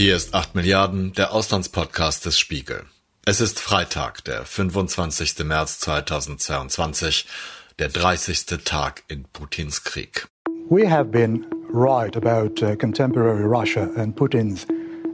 Hier ist 8 Milliarden, der Auslandspodcast des Spiegel. Es ist Freitag, der 25. März 2022, der 30. Tag in Putins Krieg. We have been right about uh, contemporary Russia and Putin's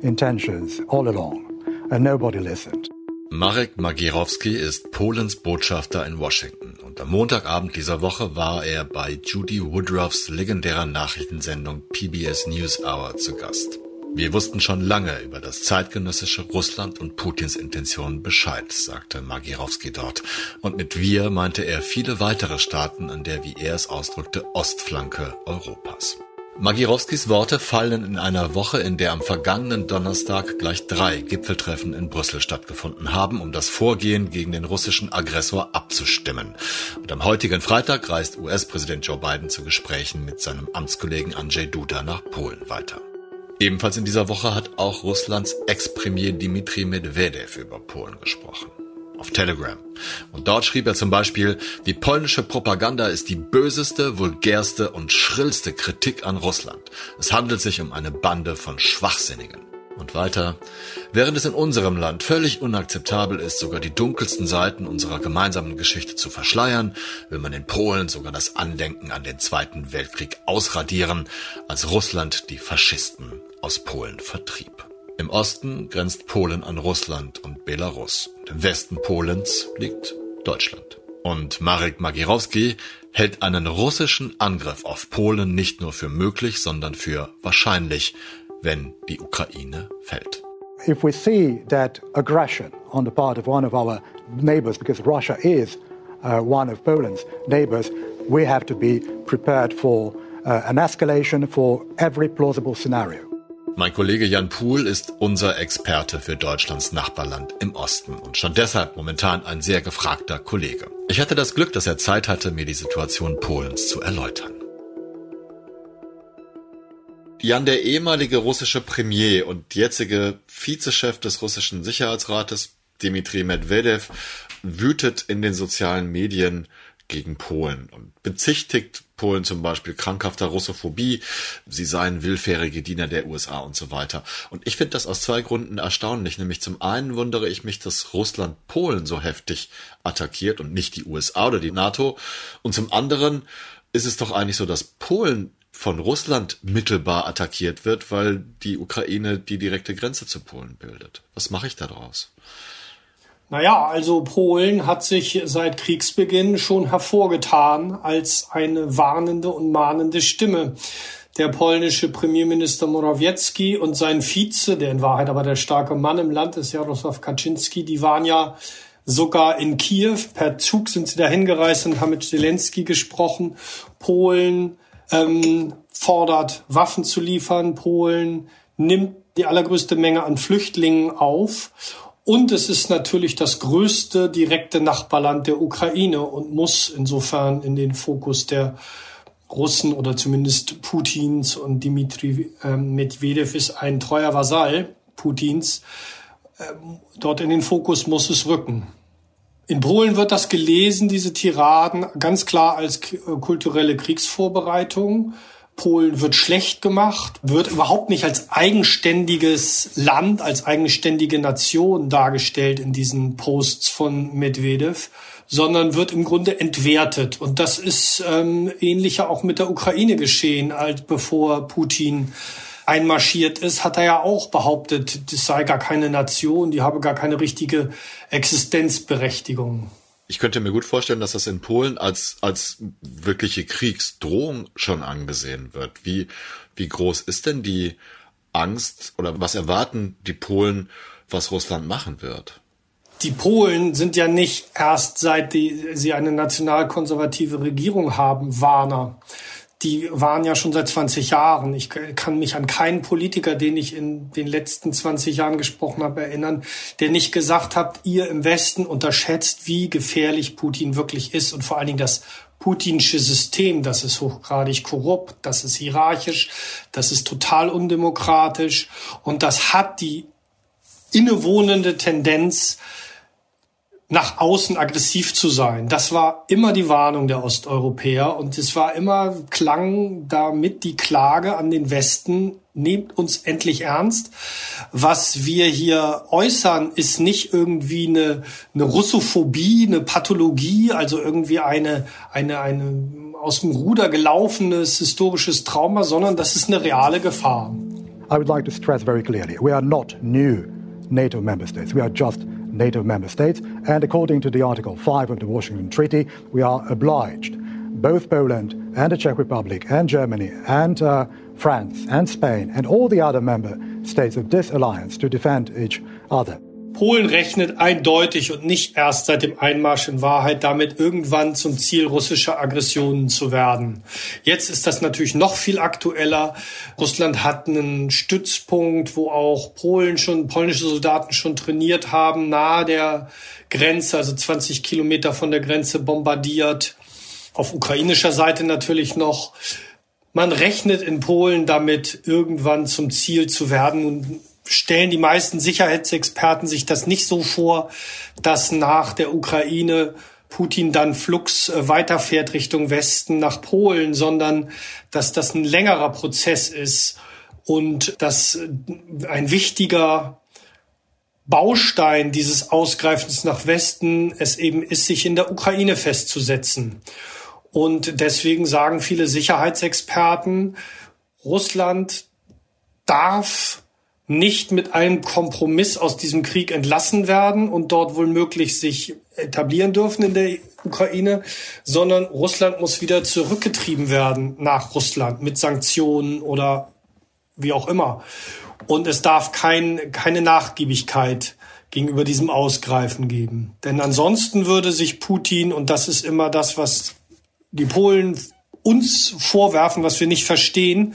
intentions all along, and nobody listened. Marek Magierowski ist Polens Botschafter in Washington und am Montagabend dieser Woche war er bei Judy Woodruffs legendärer Nachrichtensendung PBS News Hour zu Gast. Wir wussten schon lange über das zeitgenössische Russland und Putins Intentionen Bescheid, sagte Magierowski dort. Und mit wir meinte er viele weitere Staaten an der, wie er es ausdrückte, Ostflanke Europas. Magierowskis Worte fallen in einer Woche, in der am vergangenen Donnerstag gleich drei Gipfeltreffen in Brüssel stattgefunden haben, um das Vorgehen gegen den russischen Aggressor abzustimmen. Und am heutigen Freitag reist US-Präsident Joe Biden zu Gesprächen mit seinem Amtskollegen Andrzej Duda nach Polen weiter. Ebenfalls in dieser Woche hat auch Russlands Ex-Premier Dmitri Medvedev über Polen gesprochen auf Telegram. Und dort schrieb er zum Beispiel, die polnische Propaganda ist die böseste, vulgärste und schrillste Kritik an Russland. Es handelt sich um eine Bande von Schwachsinnigen. Und weiter, während es in unserem Land völlig unakzeptabel ist, sogar die dunkelsten Seiten unserer gemeinsamen Geschichte zu verschleiern, will man in Polen sogar das Andenken an den Zweiten Weltkrieg ausradieren, als Russland die Faschisten aus Polen vertrieb. Im Osten grenzt Polen an Russland und Belarus. Und Im Westen Polens liegt Deutschland. Und Marek Magierowski hält einen russischen Angriff auf Polen nicht nur für möglich, sondern für wahrscheinlich, wenn die Ukraine fällt. If we see that aggression on the part of one of our neighbors, because Russia is uh, one of Poland's neighbors, we have to be prepared for uh, an escalation for every plausible scenario. Mein Kollege Jan Puhl ist unser Experte für Deutschlands Nachbarland im Osten und schon deshalb momentan ein sehr gefragter Kollege. Ich hatte das Glück, dass er Zeit hatte, mir die Situation Polens zu erläutern. Jan, der ehemalige russische Premier und jetzige Vizechef des russischen Sicherheitsrates, Dmitri Medvedev, wütet in den sozialen Medien gegen Polen und bezichtigt Polen zum Beispiel krankhafter Russophobie, sie seien willfährige Diener der USA und so weiter. Und ich finde das aus zwei Gründen erstaunlich. Nämlich zum einen wundere ich mich, dass Russland Polen so heftig attackiert und nicht die USA oder die NATO. Und zum anderen ist es doch eigentlich so, dass Polen von Russland mittelbar attackiert wird, weil die Ukraine die direkte Grenze zu Polen bildet. Was mache ich da draus? Naja, also Polen hat sich seit Kriegsbeginn schon hervorgetan als eine warnende und mahnende Stimme. Der polnische Premierminister Morawiecki und sein Vize, der in Wahrheit aber der starke Mann im Land ist, Jarosław Kaczynski, die waren ja sogar in Kiew. Per Zug sind sie dahin gereist und haben mit Zelensky gesprochen. Polen ähm, fordert Waffen zu liefern. Polen nimmt die allergrößte Menge an Flüchtlingen auf. Und es ist natürlich das größte direkte Nachbarland der Ukraine und muss insofern in den Fokus der Russen oder zumindest Putins und Dmitri ähm, Medvedev ist ein treuer Vasall Putins. Ähm, dort in den Fokus muss es rücken. In Polen wird das gelesen, diese Tiraden, ganz klar als äh, kulturelle Kriegsvorbereitung. Polen wird schlecht gemacht, wird überhaupt nicht als eigenständiges Land, als eigenständige Nation dargestellt in diesen Posts von Medvedev, sondern wird im Grunde entwertet. Und das ist ähm, ähnlicher auch mit der Ukraine geschehen, als bevor Putin einmarschiert ist, hat er ja auch behauptet, das sei gar keine Nation, die habe gar keine richtige Existenzberechtigung. Ich könnte mir gut vorstellen, dass das in Polen als, als wirkliche Kriegsdrohung schon angesehen wird. Wie, wie groß ist denn die Angst oder was erwarten die Polen, was Russland machen wird? Die Polen sind ja nicht erst seit die, sie eine nationalkonservative Regierung haben, Warner die waren ja schon seit 20 Jahren. Ich kann mich an keinen Politiker, den ich in den letzten 20 Jahren gesprochen habe, erinnern, der nicht gesagt hat, ihr im Westen unterschätzt, wie gefährlich Putin wirklich ist und vor allen Dingen das putinsche System, das ist hochgradig korrupt, das ist hierarchisch, das ist total undemokratisch und das hat die innewohnende Tendenz, nach außen aggressiv zu sein. Das war immer die Warnung der Osteuropäer und es war immer klang damit die Klage an den Westen, nehmt uns endlich ernst. Was wir hier äußern, ist nicht irgendwie eine, eine Russophobie, eine Pathologie, also irgendwie eine, eine, eine aus dem Ruder gelaufenes historisches Trauma, sondern das ist eine reale Gefahr. I would like to stress very clearly, we are not new NATO member states. We are just NATO member states. And according to the Article 5 of the Washington Treaty, we are obliged, both Poland and the Czech Republic and Germany and uh, France and Spain and all the other member states of this alliance to defend each other. Polen rechnet eindeutig und nicht erst seit dem Einmarsch in Wahrheit damit, irgendwann zum Ziel russischer Aggressionen zu werden. Jetzt ist das natürlich noch viel aktueller. Russland hat einen Stützpunkt, wo auch Polen schon, polnische Soldaten schon trainiert haben, nahe der Grenze, also 20 Kilometer von der Grenze bombardiert. Auf ukrainischer Seite natürlich noch. Man rechnet in Polen damit, irgendwann zum Ziel zu werden und stellen die meisten Sicherheitsexperten sich das nicht so vor, dass nach der Ukraine Putin dann flugs äh, weiterfährt Richtung Westen nach Polen, sondern dass das ein längerer Prozess ist und dass äh, ein wichtiger Baustein dieses Ausgreifens nach Westen es eben ist, sich in der Ukraine festzusetzen. Und deswegen sagen viele Sicherheitsexperten, Russland darf nicht mit einem Kompromiss aus diesem Krieg entlassen werden und dort wohl möglich sich etablieren dürfen in der Ukraine, sondern Russland muss wieder zurückgetrieben werden nach Russland mit Sanktionen oder wie auch immer. Und es darf kein, keine Nachgiebigkeit gegenüber diesem Ausgreifen geben. Denn ansonsten würde sich Putin, und das ist immer das, was die Polen uns vorwerfen, was wir nicht verstehen,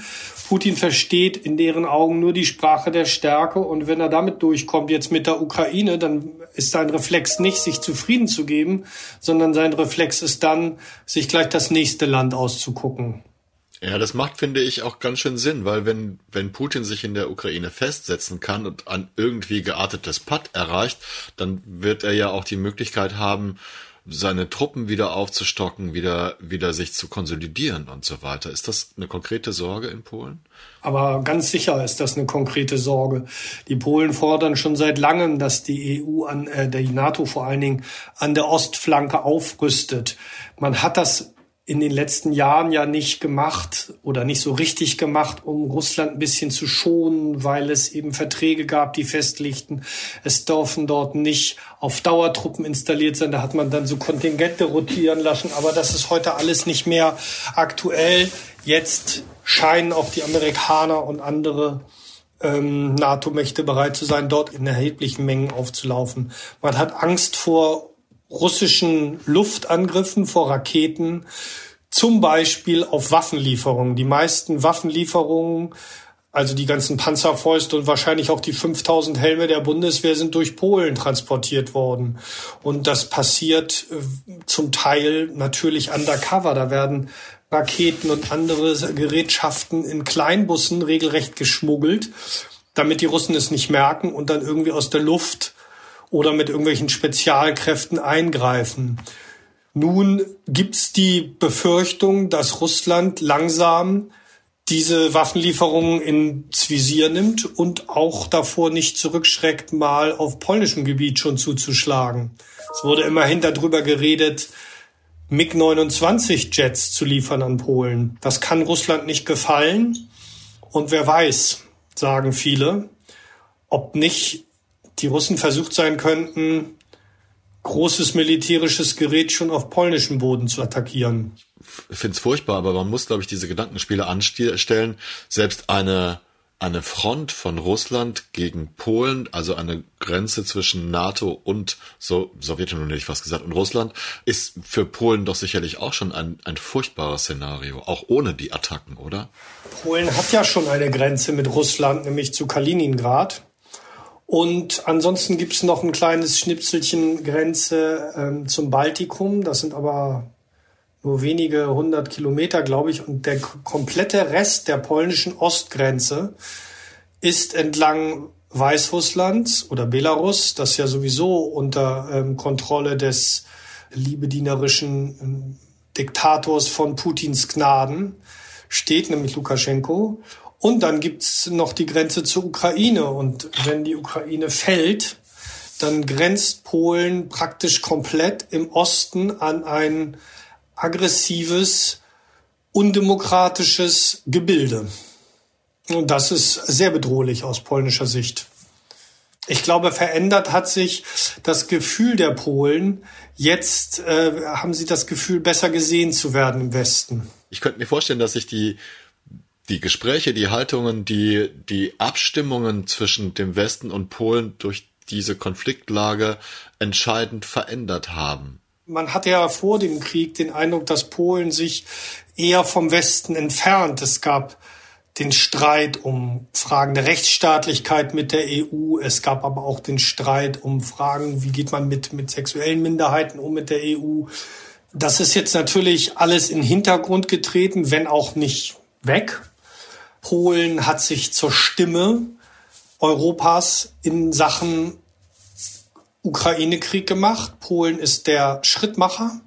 Putin versteht in deren Augen nur die Sprache der Stärke und wenn er damit durchkommt jetzt mit der Ukraine, dann ist sein Reflex nicht, sich zufrieden zu geben, sondern sein Reflex ist dann, sich gleich das nächste Land auszugucken. Ja, das macht, finde ich, auch ganz schön Sinn, weil wenn, wenn Putin sich in der Ukraine festsetzen kann und ein irgendwie geartetes Patt erreicht, dann wird er ja auch die Möglichkeit haben, seine Truppen wieder aufzustocken, wieder, wieder sich zu konsolidieren und so weiter. Ist das eine konkrete Sorge in Polen? Aber ganz sicher ist das eine konkrete Sorge. Die Polen fordern schon seit langem, dass die EU an, äh, die NATO vor allen Dingen an der Ostflanke aufrüstet. Man hat das in den letzten Jahren ja nicht gemacht oder nicht so richtig gemacht, um Russland ein bisschen zu schonen, weil es eben Verträge gab, die festlegten, es dürfen dort nicht auf Dauertruppen installiert sein. Da hat man dann so Kontingente rotieren lassen. Aber das ist heute alles nicht mehr aktuell. Jetzt scheinen auch die Amerikaner und andere ähm, NATO-Mächte bereit zu sein, dort in erheblichen Mengen aufzulaufen. Man hat Angst vor russischen Luftangriffen, vor Raketen, zum Beispiel auf Waffenlieferungen. Die meisten Waffenlieferungen, also die ganzen Panzerfäuste und wahrscheinlich auch die 5000 Helme der Bundeswehr sind durch Polen transportiert worden. Und das passiert äh, zum Teil natürlich undercover. Da werden Raketen und andere Gerätschaften in Kleinbussen regelrecht geschmuggelt, damit die Russen es nicht merken und dann irgendwie aus der Luft oder mit irgendwelchen Spezialkräften eingreifen. Nun gibt's die Befürchtung, dass Russland langsam diese Waffenlieferungen ins Visier nimmt und auch davor nicht zurückschreckt, mal auf polnischem Gebiet schon zuzuschlagen. Es wurde immerhin darüber geredet, MiG-29 Jets zu liefern an Polen. Das kann Russland nicht gefallen. Und wer weiß, sagen viele, ob nicht die Russen versucht sein könnten, großes militärisches Gerät schon auf polnischem Boden zu attackieren. Ich finde es furchtbar, aber man muss, glaube ich, diese Gedankenspiele anstellen. Selbst eine, eine Front von Russland gegen Polen, also eine Grenze zwischen NATO und so, Sowjetunion hätte ich fast gesagt, und Russland, ist für Polen doch sicherlich auch schon ein, ein furchtbares Szenario, auch ohne die Attacken, oder? Polen hat ja schon eine Grenze mit Russland, nämlich zu Kaliningrad. Und ansonsten gibt es noch ein kleines Schnipselchen Grenze ähm, zum Baltikum. Das sind aber nur wenige hundert Kilometer, glaube ich. Und der komplette Rest der polnischen Ostgrenze ist entlang Weißrusslands oder Belarus, das ja sowieso unter ähm, Kontrolle des liebedienerischen ähm, Diktators von Putins Gnaden steht, nämlich Lukaschenko. Und dann gibt's noch die Grenze zur Ukraine. Und wenn die Ukraine fällt, dann grenzt Polen praktisch komplett im Osten an ein aggressives, undemokratisches Gebilde. Und das ist sehr bedrohlich aus polnischer Sicht. Ich glaube, verändert hat sich das Gefühl der Polen. Jetzt äh, haben sie das Gefühl, besser gesehen zu werden im Westen. Ich könnte mir vorstellen, dass sich die die Gespräche, die Haltungen, die die Abstimmungen zwischen dem Westen und Polen durch diese Konfliktlage entscheidend verändert haben. Man hatte ja vor dem Krieg den Eindruck, dass Polen sich eher vom Westen entfernt. Es gab den Streit um Fragen der Rechtsstaatlichkeit mit der EU. Es gab aber auch den Streit um Fragen, wie geht man mit, mit sexuellen Minderheiten um mit der EU. Das ist jetzt natürlich alles in den Hintergrund getreten, wenn auch nicht weg. Polen hat sich zur Stimme Europas in Sachen Ukraine-Krieg gemacht. Polen ist der Schrittmacher.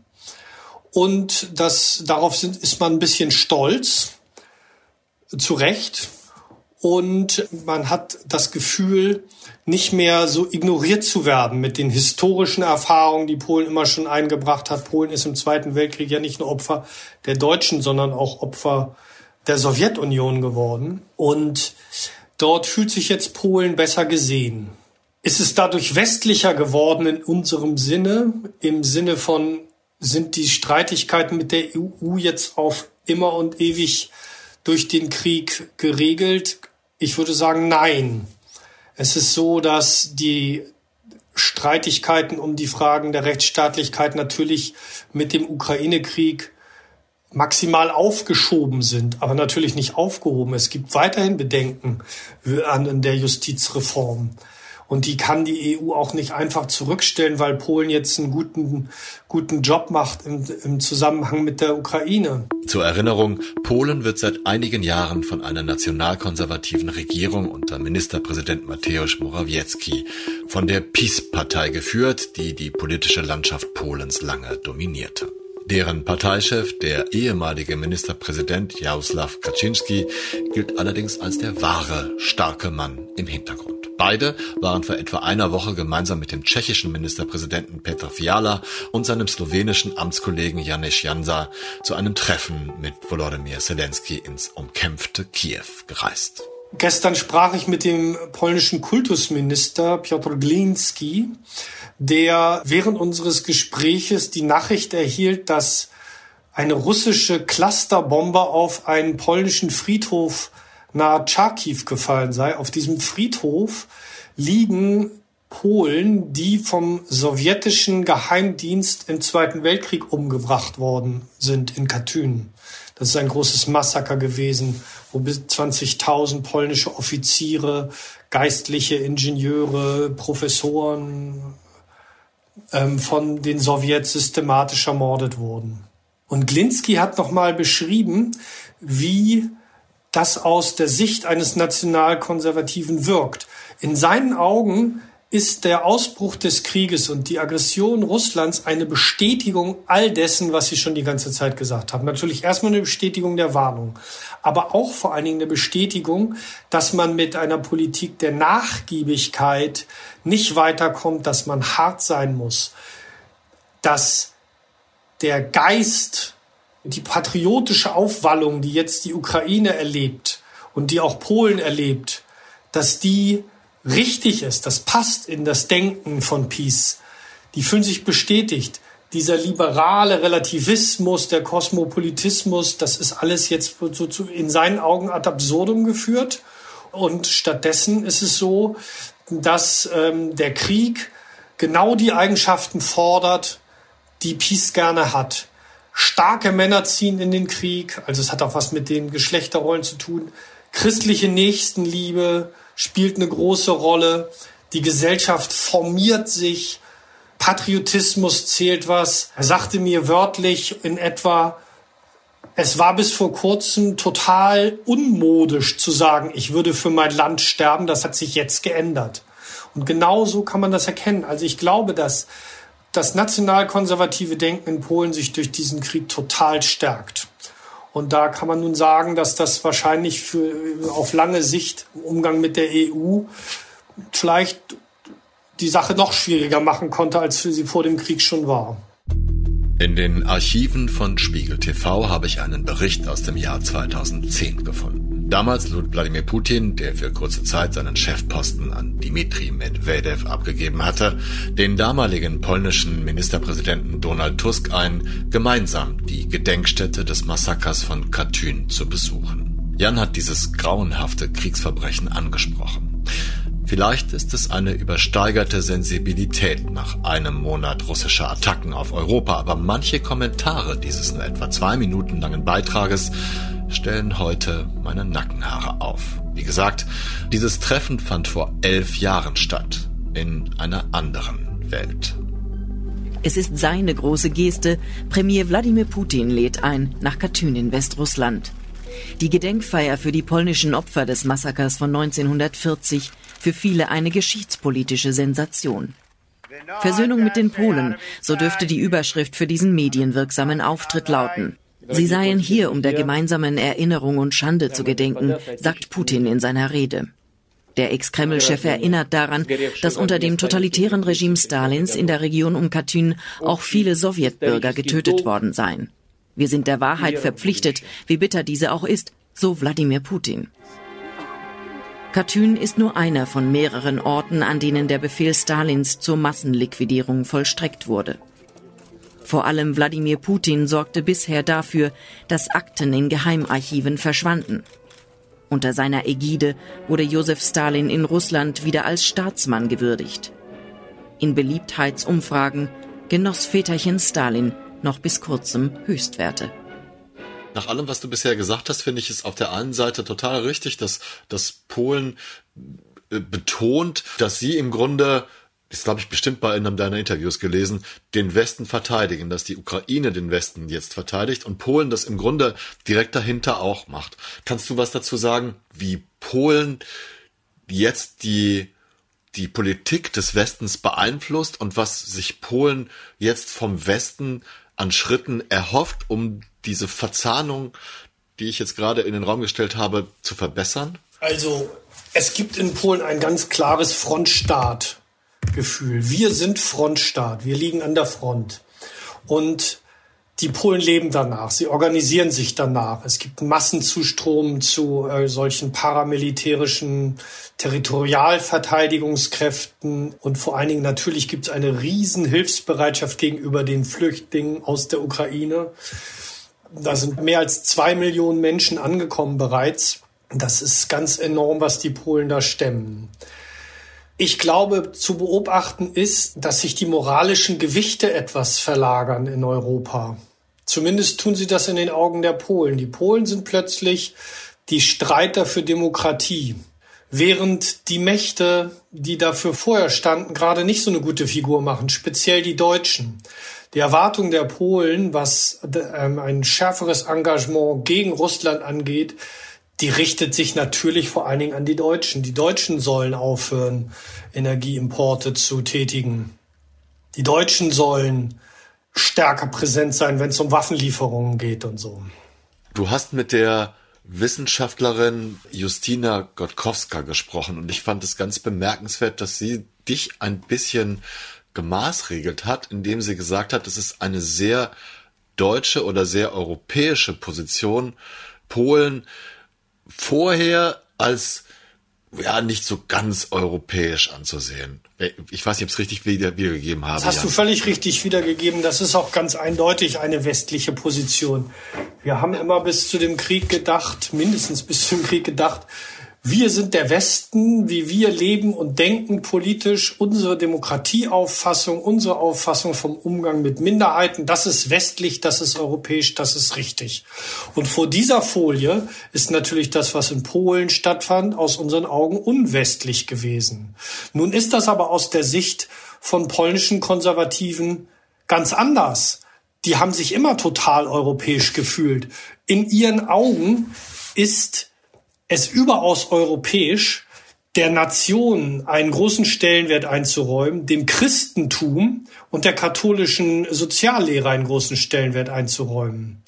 Und das, darauf sind, ist man ein bisschen stolz zu Recht. Und man hat das Gefühl, nicht mehr so ignoriert zu werden mit den historischen Erfahrungen, die Polen immer schon eingebracht hat. Polen ist im Zweiten Weltkrieg ja nicht nur Opfer der Deutschen, sondern auch Opfer der Sowjetunion geworden. Und dort fühlt sich jetzt Polen besser gesehen. Ist es dadurch westlicher geworden in unserem Sinne, im Sinne von, sind die Streitigkeiten mit der EU jetzt auf immer und ewig durch den Krieg geregelt? Ich würde sagen, nein. Es ist so, dass die Streitigkeiten um die Fragen der Rechtsstaatlichkeit natürlich mit dem Ukraine-Krieg maximal aufgeschoben sind, aber natürlich nicht aufgehoben. Es gibt weiterhin Bedenken an der Justizreform. Und die kann die EU auch nicht einfach zurückstellen, weil Polen jetzt einen guten, guten Job macht im, im Zusammenhang mit der Ukraine. Zur Erinnerung, Polen wird seit einigen Jahren von einer nationalkonservativen Regierung unter Ministerpräsident Mateusz Morawiecki von der PiS-Partei geführt, die die politische Landschaft Polens lange dominierte. Deren Parteichef, der ehemalige Ministerpräsident Jaroslaw Kaczynski, gilt allerdings als der wahre, starke Mann im Hintergrund. Beide waren vor etwa einer Woche gemeinsam mit dem tschechischen Ministerpräsidenten Petr Fiala und seinem slowenischen Amtskollegen Janis Jansa zu einem Treffen mit Volodymyr Zelensky ins umkämpfte Kiew gereist. Gestern sprach ich mit dem polnischen Kultusminister Piotr Glinski, der während unseres Gespräches die Nachricht erhielt, dass eine russische Clusterbombe auf einen polnischen Friedhof nahe Charkiw gefallen sei. Auf diesem Friedhof liegen Polen, die vom sowjetischen Geheimdienst im Zweiten Weltkrieg umgebracht worden sind in Katyn. Das ist ein großes Massaker gewesen, wo bis 20.000 polnische Offiziere, geistliche Ingenieure, Professoren ähm, von den Sowjets systematisch ermordet wurden. Und Glinski hat nochmal beschrieben, wie das aus der Sicht eines Nationalkonservativen wirkt. In seinen Augen ist der Ausbruch des Krieges und die Aggression Russlands eine Bestätigung all dessen, was Sie schon die ganze Zeit gesagt haben. Natürlich erstmal eine Bestätigung der Warnung, aber auch vor allen Dingen eine Bestätigung, dass man mit einer Politik der Nachgiebigkeit nicht weiterkommt, dass man hart sein muss, dass der Geist die patriotische Aufwallung, die jetzt die Ukraine erlebt und die auch Polen erlebt, dass die richtig ist, das passt in das Denken von Peace. Die fühlen sich bestätigt. Dieser liberale Relativismus, der Kosmopolitismus, das ist alles jetzt in seinen Augen ad absurdum geführt. Und stattdessen ist es so, dass ähm, der Krieg genau die Eigenschaften fordert, die Peace gerne hat starke Männer ziehen in den Krieg, also es hat auch was mit den Geschlechterrollen zu tun. Christliche Nächstenliebe spielt eine große Rolle. Die Gesellschaft formiert sich. Patriotismus zählt was. Er sagte mir wörtlich in etwa, es war bis vor kurzem total unmodisch zu sagen, ich würde für mein Land sterben. Das hat sich jetzt geändert. Und genau so kann man das erkennen. Also ich glaube, dass das nationalkonservative Denken in Polen sich durch diesen Krieg total stärkt. Und da kann man nun sagen, dass das wahrscheinlich für, auf lange Sicht im Umgang mit der EU vielleicht die Sache noch schwieriger machen konnte, als sie vor dem Krieg schon war. In den Archiven von Spiegel TV habe ich einen Bericht aus dem Jahr 2010 gefunden. Damals lud Wladimir Putin, der für kurze Zeit seinen Chefposten an Dmitri Medvedev abgegeben hatte, den damaligen polnischen Ministerpräsidenten Donald Tusk ein, gemeinsam die Gedenkstätte des Massakers von Katyn zu besuchen. Jan hat dieses grauenhafte Kriegsverbrechen angesprochen. Vielleicht ist es eine übersteigerte Sensibilität nach einem Monat russischer Attacken auf Europa, aber manche Kommentare dieses nur etwa zwei Minuten langen Beitrages stellen heute meine Nackenhaare auf. Wie gesagt, dieses Treffen fand vor elf Jahren statt, in einer anderen Welt. Es ist seine große Geste. Premier Wladimir Putin lädt ein nach Katyn in Westrussland. Die Gedenkfeier für die polnischen Opfer des Massakers von 1940 für viele eine geschichtspolitische Sensation. Versöhnung mit den Polen, so dürfte die Überschrift für diesen medienwirksamen Auftritt lauten. Sie seien hier, um der gemeinsamen Erinnerung und Schande zu gedenken, sagt Putin in seiner Rede. Der Ex-Kreml-Chef erinnert daran, dass unter dem totalitären Regime Stalins in der Region um Katyn auch viele Sowjetbürger getötet worden seien. Wir sind der Wahrheit verpflichtet, wie bitter diese auch ist, so Wladimir Putin. Katyn ist nur einer von mehreren Orten, an denen der Befehl Stalins zur Massenliquidierung vollstreckt wurde. Vor allem Wladimir Putin sorgte bisher dafür, dass Akten in Geheimarchiven verschwanden. Unter seiner Ägide wurde Josef Stalin in Russland wieder als Staatsmann gewürdigt. In Beliebtheitsumfragen genoss Väterchen Stalin noch bis kurzem Höchstwerte. Nach allem, was du bisher gesagt hast, finde ich es auf der einen Seite total richtig, dass, dass Polen äh, betont, dass sie im Grunde das glaube ich bestimmt bei einem deiner Interviews gelesen, den Westen verteidigen, dass die Ukraine den Westen jetzt verteidigt und Polen das im Grunde direkt dahinter auch macht. Kannst du was dazu sagen, wie Polen jetzt die die Politik des Westens beeinflusst und was sich Polen jetzt vom Westen an Schritten erhofft, um diese Verzahnung, die ich jetzt gerade in den Raum gestellt habe, zu verbessern? Also es gibt in Polen ein ganz klares Frontstaat-Gefühl. Wir sind Frontstaat, wir liegen an der Front. Und die Polen leben danach, sie organisieren sich danach. Es gibt Massenzustrom zu äh, solchen paramilitärischen Territorialverteidigungskräften und vor allen Dingen natürlich gibt es eine riesen Hilfsbereitschaft gegenüber den Flüchtlingen aus der Ukraine. Da sind mehr als zwei Millionen Menschen angekommen bereits. Das ist ganz enorm, was die Polen da stemmen. Ich glaube, zu beobachten ist, dass sich die moralischen Gewichte etwas verlagern in Europa. Zumindest tun sie das in den Augen der Polen. Die Polen sind plötzlich die Streiter für Demokratie, während die Mächte, die dafür vorher standen, gerade nicht so eine gute Figur machen, speziell die Deutschen. Die Erwartung der Polen, was ähm, ein schärferes Engagement gegen Russland angeht, die richtet sich natürlich vor allen Dingen an die Deutschen. Die Deutschen sollen aufhören, Energieimporte zu tätigen. Die Deutschen sollen stärker präsent sein, wenn es um Waffenlieferungen geht und so. Du hast mit der Wissenschaftlerin Justina Gotkowska gesprochen und ich fand es ganz bemerkenswert, dass sie dich ein bisschen gemaßregelt hat, indem sie gesagt hat, es ist eine sehr deutsche oder sehr europäische Position, Polen vorher als ja nicht so ganz europäisch anzusehen. Ich weiß nicht, ob es richtig wieder, wiedergegeben habe. Das hast ja. du völlig richtig wiedergegeben. Das ist auch ganz eindeutig eine westliche Position. Wir haben immer bis zu dem Krieg gedacht, mindestens bis zum Krieg gedacht, wir sind der Westen, wie wir leben und denken politisch, unsere Demokratieauffassung, unsere Auffassung vom Umgang mit Minderheiten, das ist westlich, das ist europäisch, das ist richtig. Und vor dieser Folie ist natürlich das, was in Polen stattfand, aus unseren Augen unwestlich gewesen. Nun ist das aber aus der Sicht von polnischen Konservativen ganz anders. Die haben sich immer total europäisch gefühlt. In ihren Augen ist es überaus europäisch, der Nation einen großen Stellenwert einzuräumen, dem Christentum und der katholischen Soziallehre einen großen Stellenwert einzuräumen.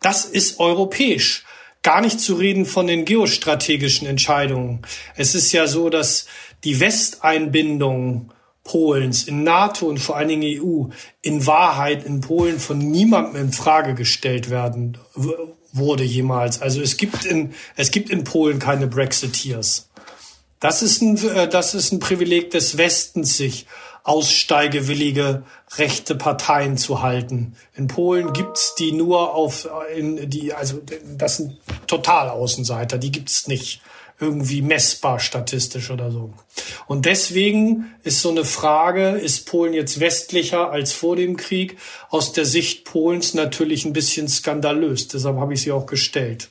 Das ist europäisch. Gar nicht zu reden von den geostrategischen Entscheidungen. Es ist ja so, dass die Westeinbindung Polens in NATO und vor allen Dingen EU in Wahrheit in Polen von niemandem in Frage gestellt werden wurde jemals. Also es gibt in, es gibt in Polen keine Brexiteers. Das ist ein, äh, das ist ein Privileg des Westens, sich aussteigewillige rechte Parteien zu halten. In Polen gibt's die nur auf in die also das sind Totalaußenseiter, die gibt's nicht irgendwie messbar statistisch oder so. Und deswegen ist so eine Frage, ist Polen jetzt westlicher als vor dem Krieg, aus der Sicht Polens natürlich ein bisschen skandalös. Deshalb habe ich sie auch gestellt.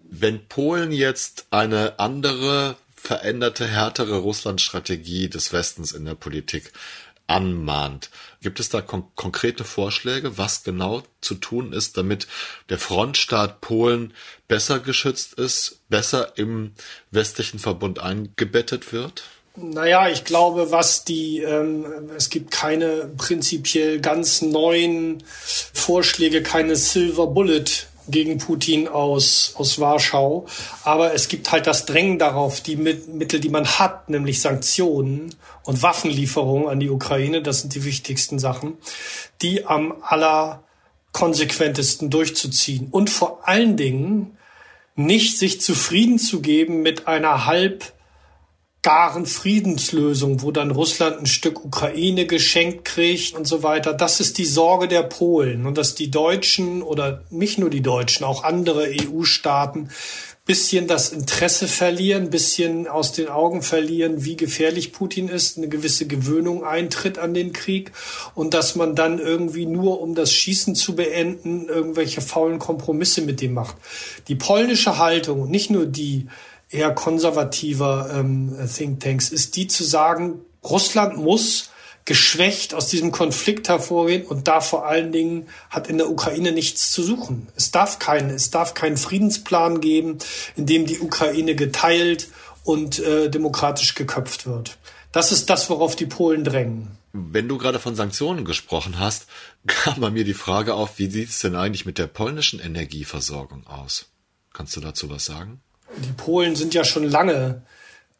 Wenn Polen jetzt eine andere veränderte, härtere Russland-Strategie des Westens in der Politik anmahnt. Gibt es da kon konkrete Vorschläge, was genau zu tun ist, damit der Frontstaat Polen besser geschützt ist, besser im westlichen Verbund eingebettet wird? Naja, ich glaube, was die, ähm, es gibt keine prinzipiell ganz neuen Vorschläge, keine Silver Bullet gegen Putin aus, aus Warschau. Aber es gibt halt das Drängen darauf, die Mittel, die man hat, nämlich Sanktionen und Waffenlieferungen an die Ukraine, das sind die wichtigsten Sachen, die am allerkonsequentesten durchzuziehen. Und vor allen Dingen nicht sich zufrieden zu geben mit einer halb garen Friedenslösung, wo dann Russland ein Stück Ukraine geschenkt kriegt und so weiter. Das ist die Sorge der Polen und dass die Deutschen oder nicht nur die Deutschen, auch andere EU-Staaten bisschen das Interesse verlieren, bisschen aus den Augen verlieren, wie gefährlich Putin ist, eine gewisse Gewöhnung eintritt an den Krieg und dass man dann irgendwie nur, um das Schießen zu beenden, irgendwelche faulen Kompromisse mit dem macht. Die polnische Haltung, nicht nur die eher konservativer ähm, Thinktanks, ist die zu sagen, Russland muss geschwächt aus diesem Konflikt hervorgehen und da vor allen Dingen hat in der Ukraine nichts zu suchen. Es darf keinen, es darf keinen Friedensplan geben, in dem die Ukraine geteilt und äh, demokratisch geköpft wird. Das ist das, worauf die Polen drängen. Wenn du gerade von Sanktionen gesprochen hast, kam bei mir die Frage auf, wie sieht es denn eigentlich mit der polnischen Energieversorgung aus? Kannst du dazu was sagen? Die Polen sind ja schon lange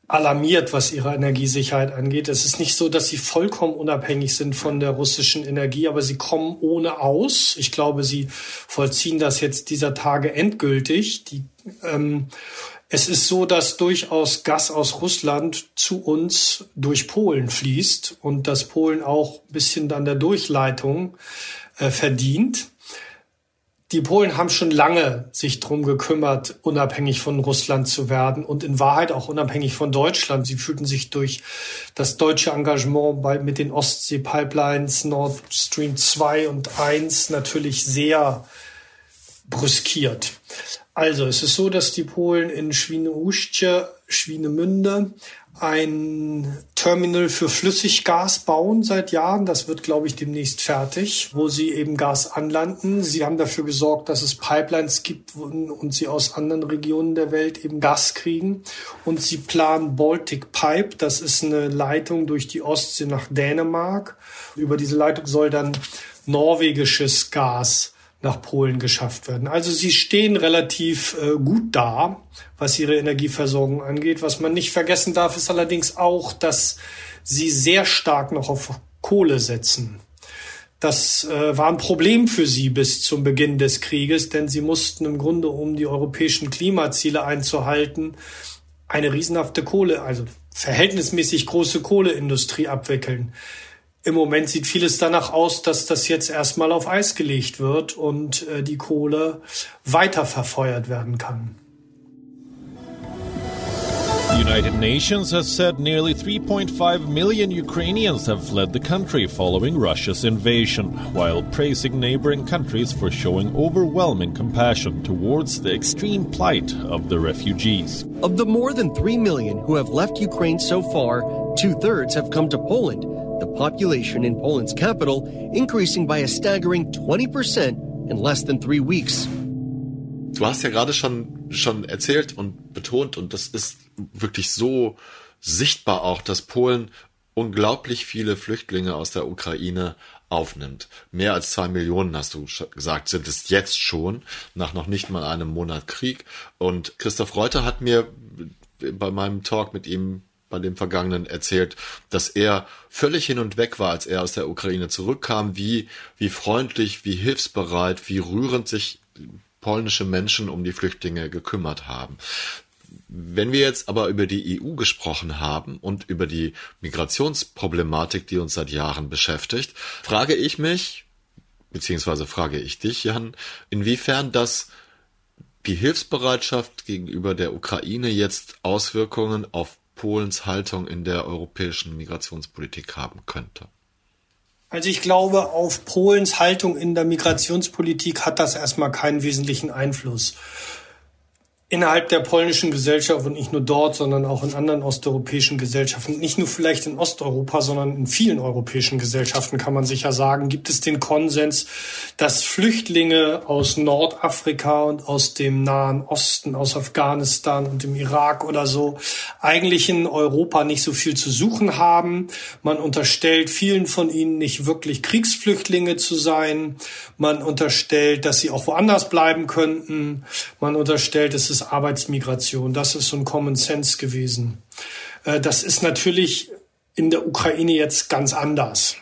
alarmiert, was ihre Energiesicherheit angeht. Es ist nicht so, dass sie vollkommen unabhängig sind von der russischen Energie, aber sie kommen ohne aus. Ich glaube, sie vollziehen das jetzt dieser Tage endgültig. Die, ähm, es ist so, dass durchaus Gas aus Russland zu uns durch Polen fließt und dass Polen auch ein bisschen an der Durchleitung äh, verdient. Die Polen haben schon lange sich drum gekümmert, unabhängig von Russland zu werden und in Wahrheit auch unabhängig von Deutschland. Sie fühlten sich durch das deutsche Engagement bei, mit den Ostsee-Pipelines Nord Stream 2 und 1 natürlich sehr brüskiert. Also es ist so, dass die Polen in Schwieneustje, Schwienemünde ein Terminal für Flüssiggas bauen seit Jahren. Das wird, glaube ich, demnächst fertig, wo sie eben Gas anlanden. Sie haben dafür gesorgt, dass es Pipelines gibt und sie aus anderen Regionen der Welt eben Gas kriegen. Und sie planen Baltic Pipe. Das ist eine Leitung durch die Ostsee nach Dänemark. Über diese Leitung soll dann norwegisches Gas nach Polen geschafft werden. Also sie stehen relativ äh, gut da, was ihre Energieversorgung angeht. Was man nicht vergessen darf, ist allerdings auch, dass sie sehr stark noch auf Kohle setzen. Das äh, war ein Problem für sie bis zum Beginn des Krieges, denn sie mussten im Grunde, um die europäischen Klimaziele einzuhalten, eine riesenhafte Kohle, also verhältnismäßig große Kohleindustrie abwickeln. Im Moment sieht vieles danach aus, dass das jetzt erstmal auf Eis gelegt wird und äh, die Kohle weiter verfeuert werden kann. The United Nations has said nearly 3.5 million Ukrainians have fled the country following Russia's invasion, while praising neighboring countries for showing overwhelming compassion towards the extreme plight of the refugees. Of the more than 3 million who have left Ukraine so far, two thirds have come to Poland the population in Poland's capital increasing by a staggering 20% in less than three weeks. Du hast ja gerade schon, schon erzählt und betont, und das ist wirklich so sichtbar auch, dass Polen unglaublich viele Flüchtlinge aus der Ukraine aufnimmt. Mehr als zwei Millionen, hast du gesagt, sind es jetzt schon, nach noch nicht mal einem Monat Krieg. Und Christoph Reuter hat mir bei meinem Talk mit ihm bei dem Vergangenen erzählt, dass er völlig hin und weg war, als er aus der Ukraine zurückkam, wie, wie freundlich, wie hilfsbereit, wie rührend sich polnische Menschen um die Flüchtlinge gekümmert haben. Wenn wir jetzt aber über die EU gesprochen haben und über die Migrationsproblematik, die uns seit Jahren beschäftigt, frage ich mich, beziehungsweise frage ich dich, Jan, inwiefern das die Hilfsbereitschaft gegenüber der Ukraine jetzt Auswirkungen auf Polens Haltung in der europäischen Migrationspolitik haben könnte? Also ich glaube, auf Polens Haltung in der Migrationspolitik hat das erstmal keinen wesentlichen Einfluss innerhalb der polnischen Gesellschaft und nicht nur dort, sondern auch in anderen osteuropäischen Gesellschaften, nicht nur vielleicht in Osteuropa, sondern in vielen europäischen Gesellschaften kann man sicher sagen, gibt es den Konsens, dass Flüchtlinge aus Nordafrika und aus dem Nahen Osten, aus Afghanistan und dem Irak oder so eigentlich in Europa nicht so viel zu suchen haben. Man unterstellt vielen von ihnen nicht wirklich Kriegsflüchtlinge zu sein. Man unterstellt, dass sie auch woanders bleiben könnten. Man unterstellt, es ist ist Arbeitsmigration. Das ist so ein Common Sense gewesen. Äh, das ist natürlich in der Ukraine jetzt ganz anders.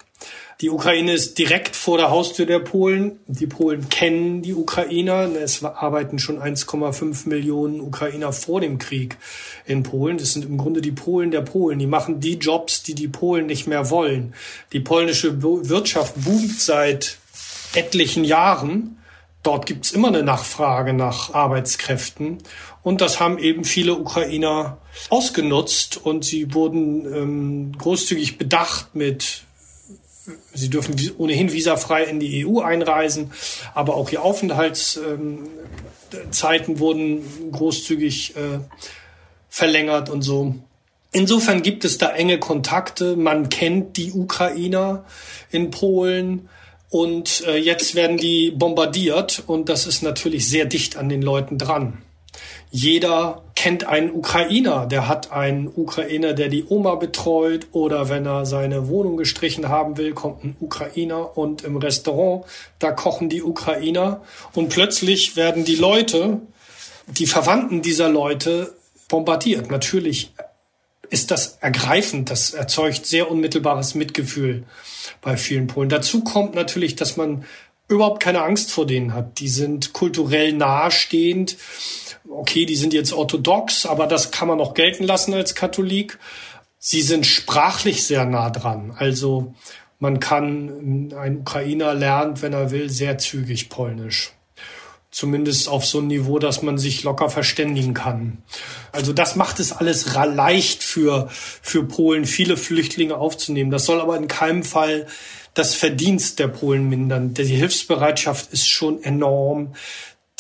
Die Ukraine ist direkt vor der Haustür der Polen. Die Polen kennen die Ukrainer. Es arbeiten schon 1,5 Millionen Ukrainer vor dem Krieg in Polen. Das sind im Grunde die Polen der Polen. Die machen die Jobs, die die Polen nicht mehr wollen. Die polnische Wirtschaft boomt seit etlichen Jahren. Dort gibt es immer eine Nachfrage nach Arbeitskräften. Und das haben eben viele Ukrainer ausgenutzt und sie wurden ähm, großzügig bedacht mit, sie dürfen ohnehin visafrei in die EU einreisen, aber auch ihr Aufenthaltszeiten wurden großzügig äh, verlängert und so. Insofern gibt es da enge Kontakte. Man kennt die Ukrainer in Polen. Und äh, jetzt werden die bombardiert und das ist natürlich sehr dicht an den Leuten dran. Jeder kennt einen Ukrainer, der hat einen Ukrainer, der die Oma betreut oder wenn er seine Wohnung gestrichen haben will, kommt ein Ukrainer und im Restaurant, da kochen die Ukrainer und plötzlich werden die Leute, die Verwandten dieser Leute bombardiert. Natürlich ist das ergreifend, das erzeugt sehr unmittelbares Mitgefühl bei vielen Polen. Dazu kommt natürlich, dass man überhaupt keine Angst vor denen hat. Die sind kulturell nahestehend. Okay, die sind jetzt orthodox, aber das kann man auch gelten lassen als Katholik. Sie sind sprachlich sehr nah dran. Also man kann, ein Ukrainer lernt, wenn er will, sehr zügig Polnisch zumindest auf so ein Niveau, dass man sich locker verständigen kann. Also das macht es alles leicht für, für Polen, viele Flüchtlinge aufzunehmen. Das soll aber in keinem Fall das Verdienst der Polen mindern. Die Hilfsbereitschaft ist schon enorm.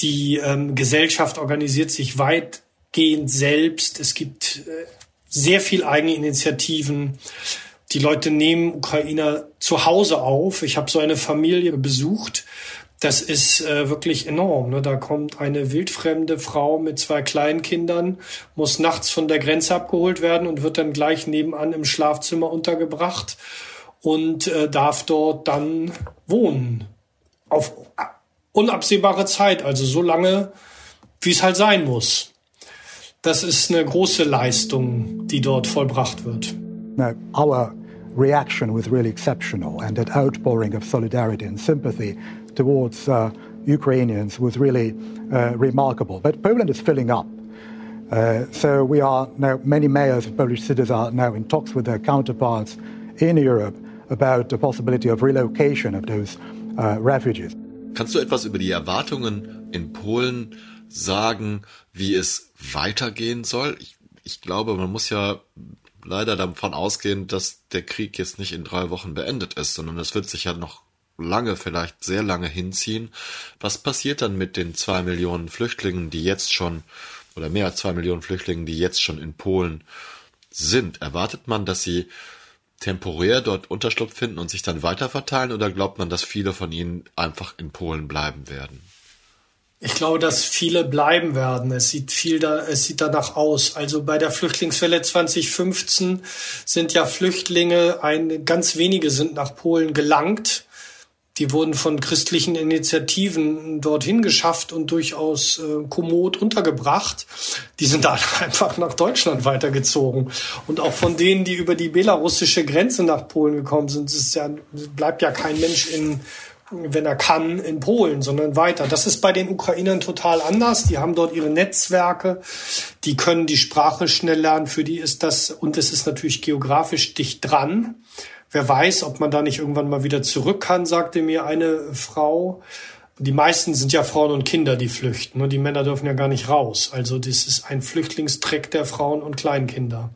Die ähm, Gesellschaft organisiert sich weitgehend selbst. Es gibt äh, sehr viel eigene Initiativen. Die Leute nehmen Ukrainer zu Hause auf. Ich habe so eine Familie besucht das ist äh, wirklich enorm. Ne? Da kommt eine wildfremde Frau mit zwei Kleinkindern, muss nachts von der Grenze abgeholt werden und wird dann gleich nebenan im Schlafzimmer untergebracht und äh, darf dort dann wohnen. Auf unabsehbare Zeit, also so lange, wie es halt sein muss. Das ist eine große Leistung, die dort vollbracht wird. Now, our reaction was really exceptional and that outpouring of solidarity and sympathy towards uh, Ukrainians was really uh, remarkable. But Poland is filling up. Uh, so we are now, many mayors of Polish cities are now in talks with their counterparts in Europe about the possibility of relocation of those uh, refugees. Kannst du etwas über die Erwartungen in Polen sagen, wie es weitergehen soll? Ich, ich glaube, man muss ja leider davon ausgehen, dass der Krieg jetzt nicht in drei Wochen beendet ist, sondern es wird sich ja noch lange, vielleicht sehr lange hinziehen. Was passiert dann mit den zwei Millionen Flüchtlingen, die jetzt schon, oder mehr als zwei Millionen Flüchtlingen, die jetzt schon in Polen sind? Erwartet man, dass sie temporär dort Unterschlupf finden und sich dann weiter verteilen oder glaubt man, dass viele von ihnen einfach in Polen bleiben werden? Ich glaube, dass viele bleiben werden. Es sieht viel da, es sieht danach aus. Also bei der Flüchtlingswelle 2015 sind ja Flüchtlinge, ein, ganz wenige sind nach Polen gelangt Die wurden von christlichen Initiativen dorthin geschafft und durchaus äh, kommod untergebracht. Die sind dann einfach nach Deutschland weitergezogen. Und auch von denen, die über die belarussische Grenze nach Polen gekommen sind, ist ja, bleibt ja kein Mensch in wenn er kann, in Polen, sondern weiter. Das ist bei den Ukrainern total anders. Die haben dort ihre Netzwerke, die können die Sprache schnell lernen. Für die ist das, und es ist natürlich geografisch dicht dran. Wer weiß, ob man da nicht irgendwann mal wieder zurück kann, sagte mir eine Frau. Die meisten sind ja Frauen und Kinder, die flüchten. Ne? Die Männer dürfen ja gar nicht raus. Also das ist ein Flüchtlingstreck der Frauen und Kleinkinder.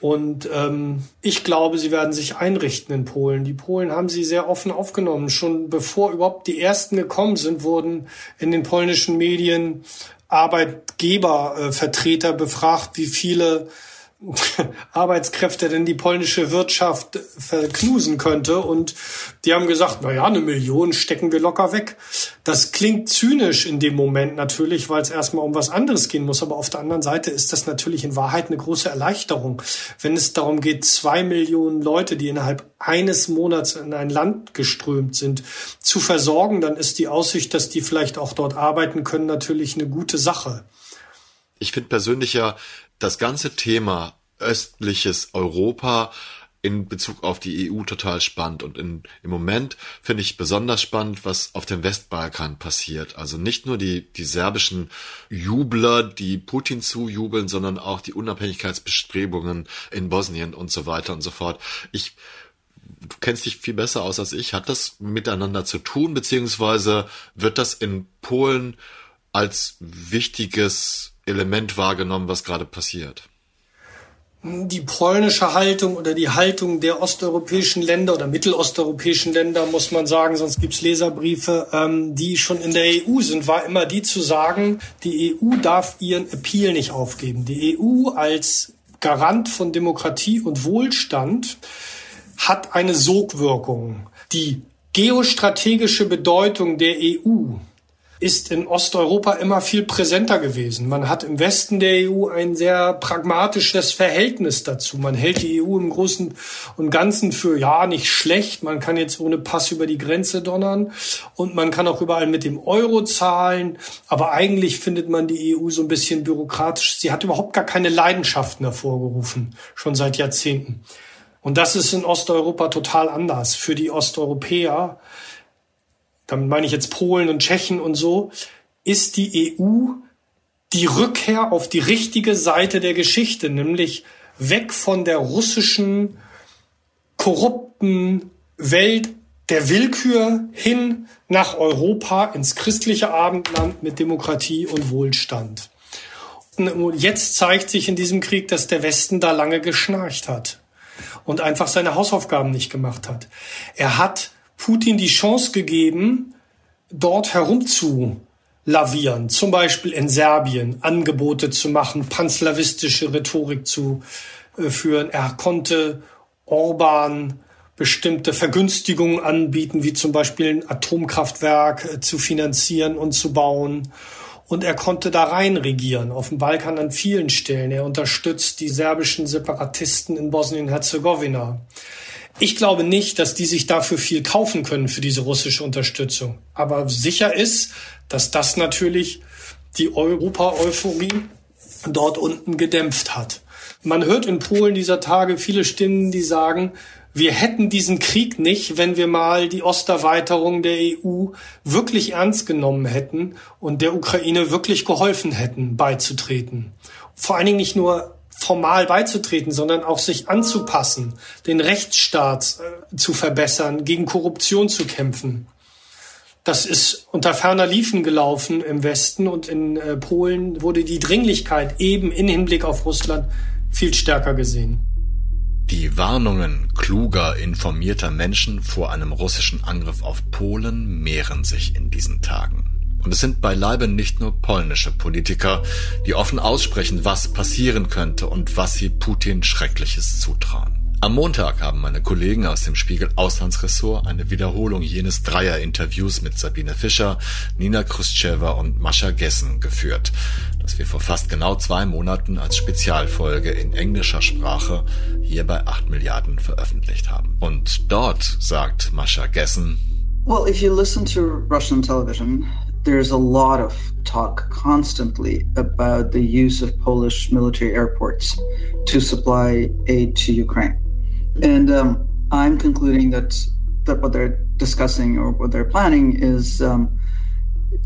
Und ähm, ich glaube, sie werden sich einrichten in Polen. Die Polen haben sie sehr offen aufgenommen. Schon bevor überhaupt die ersten gekommen sind, wurden in den polnischen Medien Arbeitgebervertreter befragt, wie viele Arbeitskräfte denn die polnische Wirtschaft verknusen könnte. Und die haben gesagt, na eine Million stecken wir locker weg. Das klingt zynisch in dem Moment natürlich, weil es erstmal um was anderes gehen muss. Aber auf der anderen Seite ist das natürlich in Wahrheit eine große Erleichterung. Wenn es darum geht, zwei Millionen Leute, die innerhalb eines Monats in ein Land geströmt sind, zu versorgen, dann ist die Aussicht, dass die vielleicht auch dort arbeiten können, natürlich eine gute Sache. Ich finde persönlich ja das ganze Thema östliches Europa in Bezug auf die EU total spannend. Und in, im Moment finde ich besonders spannend, was auf dem Westbalkan passiert. Also nicht nur die, die serbischen Jubler, die Putin zujubeln, sondern auch die Unabhängigkeitsbestrebungen in Bosnien und so weiter und so fort. Ich, du kennst dich viel besser aus als ich. Hat das miteinander zu tun, beziehungsweise wird das in Polen als wichtiges Element wahrgenommen, was gerade passiert? Die polnische Haltung oder die Haltung der osteuropäischen Länder oder mittelosteuropäischen Länder, muss man sagen, sonst gibt's Leserbriefe, ähm, die schon in der EU sind, war immer die zu sagen, die EU darf ihren Appeal nicht aufgeben. Die EU als Garant von Demokratie und Wohlstand hat eine Sogwirkung. Die geostrategische Bedeutung der EU ist in Osteuropa immer viel präsenter gewesen. Man hat im Westen der EU ein sehr pragmatisches Verhältnis dazu. Man hält die EU im Großen und Ganzen für ja nicht schlecht. Man kann jetzt ohne Pass über die Grenze donnern und man kann auch überall mit dem Euro zahlen. Aber eigentlich findet man die EU so ein bisschen bürokratisch. Sie hat überhaupt gar keine Leidenschaften hervorgerufen, schon seit Jahrzehnten. Und das ist in Osteuropa total anders. Für die Osteuropäer damit meine ich jetzt Polen und Tschechen und so, ist die EU die Rückkehr auf die richtige Seite der Geschichte, nämlich weg von der russischen korrupten Welt der Willkür hin nach Europa ins christliche Abendland mit Demokratie und Wohlstand. Und jetzt zeigt sich in diesem Krieg, dass der Westen da lange geschnarcht hat und einfach seine Hausaufgaben nicht gemacht hat. Er hat Putin die Chance gegeben, dort herumzulavieren, zum Beispiel in Serbien Angebote zu machen, panslawistische Rhetorik zu äh, führen. Er konnte Orban bestimmte Vergünstigungen anbieten, wie zum Beispiel ein Atomkraftwerk äh, zu finanzieren und zu bauen. Und er konnte da rein regieren, auf dem Balkan an vielen Stellen. Er unterstützt die serbischen Separatisten in Bosnien-Herzegowina. Ich glaube nicht, dass die sich dafür viel kaufen können für diese russische Unterstützung. Aber sicher ist, dass das natürlich die Europa-Euphorie dort unten gedämpft hat. Man hört in Polen dieser Tage viele Stimmen, die sagen, wir hätten diesen Krieg nicht, wenn wir mal die Osterweiterung der EU wirklich ernst genommen hätten und der Ukraine wirklich geholfen hätten, beizutreten. Vor allen Dingen nicht nur formal beizutreten, sondern auch sich anzupassen, den Rechtsstaat äh, zu verbessern, gegen Korruption zu kämpfen. Das ist unter ferner Liefen gelaufen im Westen und in äh, Polen wurde die Dringlichkeit eben in Hinblick auf Russland viel stärker gesehen. Die Warnungen kluger, informierter Menschen vor einem russischen Angriff auf Polen mehren sich in diesen Tagen. Und es sind beileibe nicht nur polnische Politiker, die offen aussprechen, was passieren könnte und was sie Putin Schreckliches zutrauen. Am Montag haben meine Kollegen aus dem Spiegel Auslandsressort eine Wiederholung jenes Dreier-Interviews mit Sabine Fischer, Nina Krustschewa und Mascha Gessen geführt, das wir vor fast genau zwei Monaten als Spezialfolge in englischer Sprache hier bei 8 Milliarden veröffentlicht haben. Und dort sagt Mascha Gessen, Well, if you listen to Russian television, there's a lot of talk constantly about the use of Polish military airports to supply aid to Ukraine. And um, I'm concluding that, that what they're discussing or what they're planning is, um,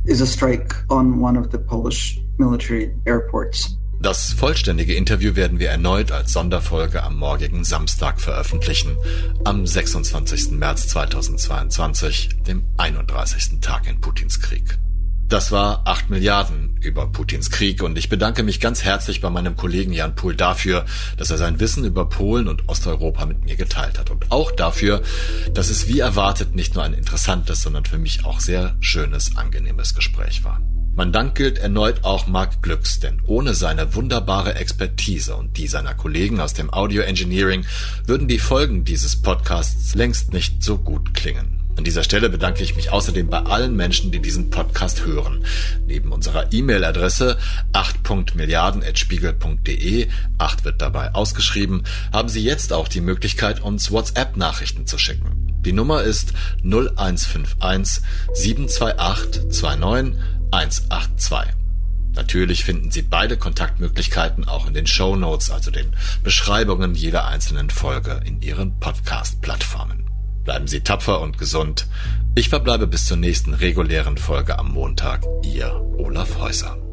is a strike on one of the Polish military airports. Das vollständige Interview werden wir erneut als Sonderfolge am morgigen Samstag veröffentlichen, am 26. März 2022, dem 31. Tag in Putins Krieg. Das war 8 Milliarden über Putins Krieg und ich bedanke mich ganz herzlich bei meinem Kollegen Jan Pohl dafür, dass er sein Wissen über Polen und Osteuropa mit mir geteilt hat und auch dafür, dass es wie erwartet nicht nur ein interessantes, sondern für mich auch sehr schönes, angenehmes Gespräch war. Mein Dank gilt erneut auch Mark Glücks, denn ohne seine wunderbare Expertise und die seiner Kollegen aus dem Audio Engineering würden die Folgen dieses Podcasts längst nicht so gut klingen. An dieser Stelle bedanke ich mich außerdem bei allen Menschen, die diesen Podcast hören. Neben unserer E-Mail-Adresse 8.milliarden.spiegel.de, 8 wird dabei ausgeschrieben, haben Sie jetzt auch die Möglichkeit, uns WhatsApp-Nachrichten zu schicken. Die Nummer ist 0151 728 29 182. Natürlich finden Sie beide Kontaktmöglichkeiten auch in den Show Notes, also den Beschreibungen jeder einzelnen Folge in Ihren Podcast-Plattformen. Bleiben Sie tapfer und gesund. Ich verbleibe bis zur nächsten regulären Folge am Montag. Ihr Olaf Häuser.